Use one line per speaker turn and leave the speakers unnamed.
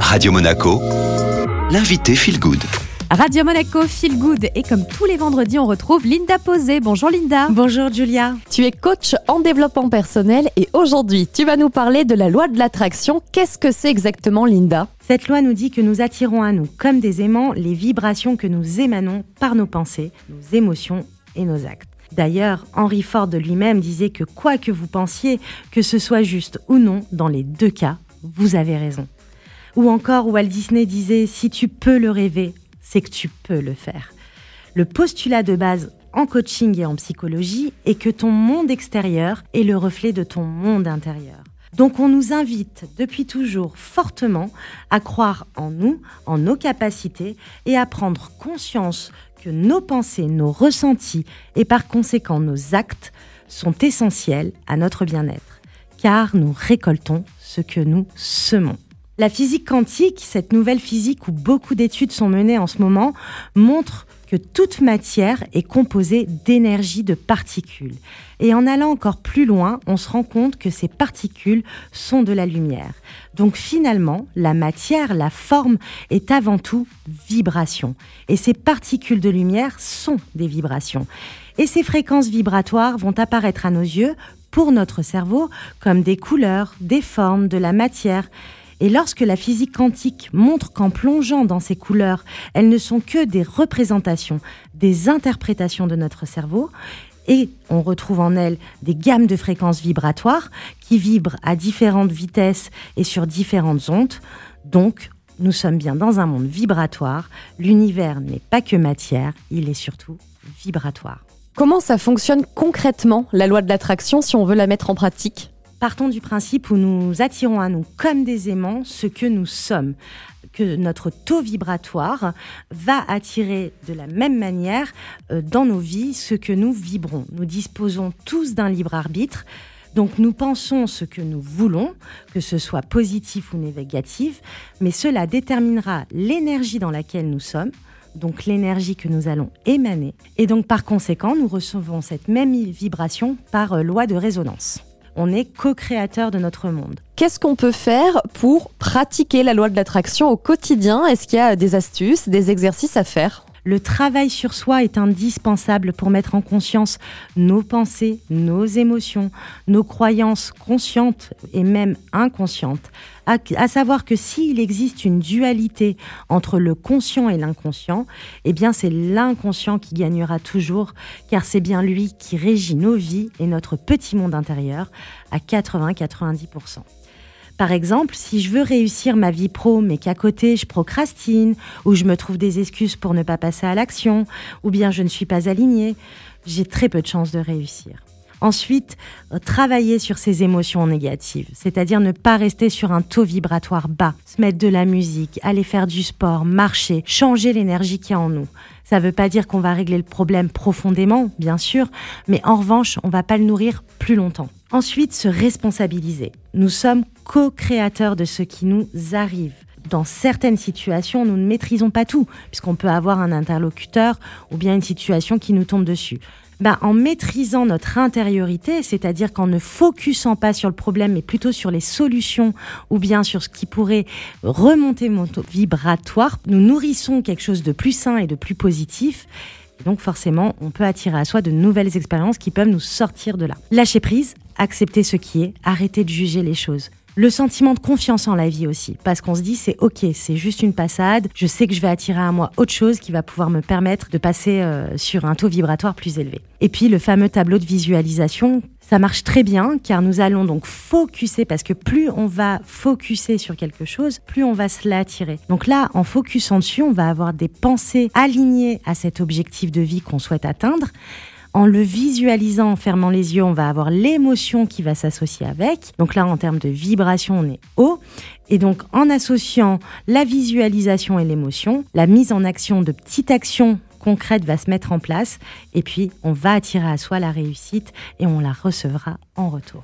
Radio Monaco, l'invité Feel Good.
Radio Monaco Feel Good et comme tous les vendredis, on retrouve Linda Posé. Bonjour Linda.
Bonjour Julia.
Tu es coach en développement personnel et aujourd'hui, tu vas nous parler de la loi de l'attraction. Qu'est-ce que c'est exactement Linda?
Cette loi nous dit que nous attirons à nous, comme des aimants, les vibrations que nous émanons par nos pensées, nos émotions et nos actes. D'ailleurs, Henry Ford lui-même disait que quoi que vous pensiez, que ce soit juste ou non, dans les deux cas, vous avez raison. Ou encore Walt Disney disait si tu peux le rêver, c'est que tu peux le faire. Le postulat de base en coaching et en psychologie est que ton monde extérieur est le reflet de ton monde intérieur. Donc on nous invite depuis toujours fortement à croire en nous, en nos capacités et à prendre conscience que nos pensées, nos ressentis et par conséquent nos actes sont essentiels à notre bien-être, car nous récoltons ce que nous semons. La physique quantique, cette nouvelle physique où beaucoup d'études sont menées en ce moment, montre que toute matière est composée d'énergie de particules. Et en allant encore plus loin, on se rend compte que ces particules sont de la lumière. Donc finalement, la matière, la forme, est avant tout vibration. Et ces particules de lumière sont des vibrations. Et ces fréquences vibratoires vont apparaître à nos yeux, pour notre cerveau, comme des couleurs, des formes, de la matière. Et lorsque la physique quantique montre qu'en plongeant dans ces couleurs, elles ne sont que des représentations, des interprétations de notre cerveau, et on retrouve en elles des gammes de fréquences vibratoires qui vibrent à différentes vitesses et sur différentes ondes. Donc, nous sommes bien dans un monde vibratoire. L'univers n'est pas que matière, il est surtout vibratoire.
Comment ça fonctionne concrètement, la loi de l'attraction, si on veut la mettre en pratique?
Partons du principe où nous attirons à nous comme des aimants ce que nous sommes, que notre taux vibratoire va attirer de la même manière euh, dans nos vies ce que nous vibrons. Nous disposons tous d'un libre arbitre. Donc nous pensons ce que nous voulons, que ce soit positif ou négatif, mais cela déterminera l'énergie dans laquelle nous sommes, donc l'énergie que nous allons émaner. Et donc par conséquent, nous recevons cette même vibration par euh, loi de résonance on est co-créateur de notre monde.
Qu'est-ce qu'on peut faire pour pratiquer la loi de l'attraction au quotidien? Est-ce qu'il y a des astuces, des exercices à faire?
Le travail sur soi est indispensable pour mettre en conscience nos pensées, nos émotions, nos croyances conscientes et même inconscientes. À, savoir que s'il existe une dualité entre le conscient et l'inconscient, eh bien c'est l'inconscient qui gagnera toujours, car c'est bien lui qui régit nos vies et notre petit monde intérieur à 80-90%. Par exemple, si je veux réussir ma vie pro, mais qu'à côté je procrastine, ou je me trouve des excuses pour ne pas passer à l'action, ou bien je ne suis pas alignée, j'ai très peu de chances de réussir. Ensuite, travailler sur ces émotions négatives, c'est-à-dire ne pas rester sur un taux vibratoire bas, se mettre de la musique, aller faire du sport, marcher, changer l'énergie qu'il y a en nous. Ça ne veut pas dire qu'on va régler le problème profondément, bien sûr, mais en revanche, on va pas le nourrir plus longtemps. Ensuite, se responsabiliser. Nous sommes co-créateurs de ce qui nous arrive. Dans certaines situations, nous ne maîtrisons pas tout, puisqu'on peut avoir un interlocuteur ou bien une situation qui nous tombe dessus. Ben, en maîtrisant notre intériorité, c'est-à-dire qu'en ne focusant pas sur le problème, mais plutôt sur les solutions ou bien sur ce qui pourrait remonter mon taux vibratoire, nous nourrissons quelque chose de plus sain et de plus positif donc forcément, on peut attirer à soi de nouvelles expériences qui peuvent nous sortir de là. Lâcher prise, accepter ce qui est, arrêter de juger les choses. Le sentiment de confiance en la vie aussi, parce qu'on se dit c'est ok, c'est juste une passade, je sais que je vais attirer à moi autre chose qui va pouvoir me permettre de passer euh, sur un taux vibratoire plus élevé. Et puis le fameux tableau de visualisation, ça marche très bien car nous allons donc focuser parce que plus on va focuser sur quelque chose, plus on va se l'attirer. Donc là, en focusant dessus, on va avoir des pensées alignées à cet objectif de vie qu'on souhaite atteindre en le visualisant, en fermant les yeux, on va avoir l'émotion qui va s'associer avec. Donc là, en termes de vibration, on est haut. Et donc, en associant la visualisation et l'émotion, la mise en action de petites actions concrètes va se mettre en place. Et puis, on va attirer à soi la réussite et on la recevra en retour.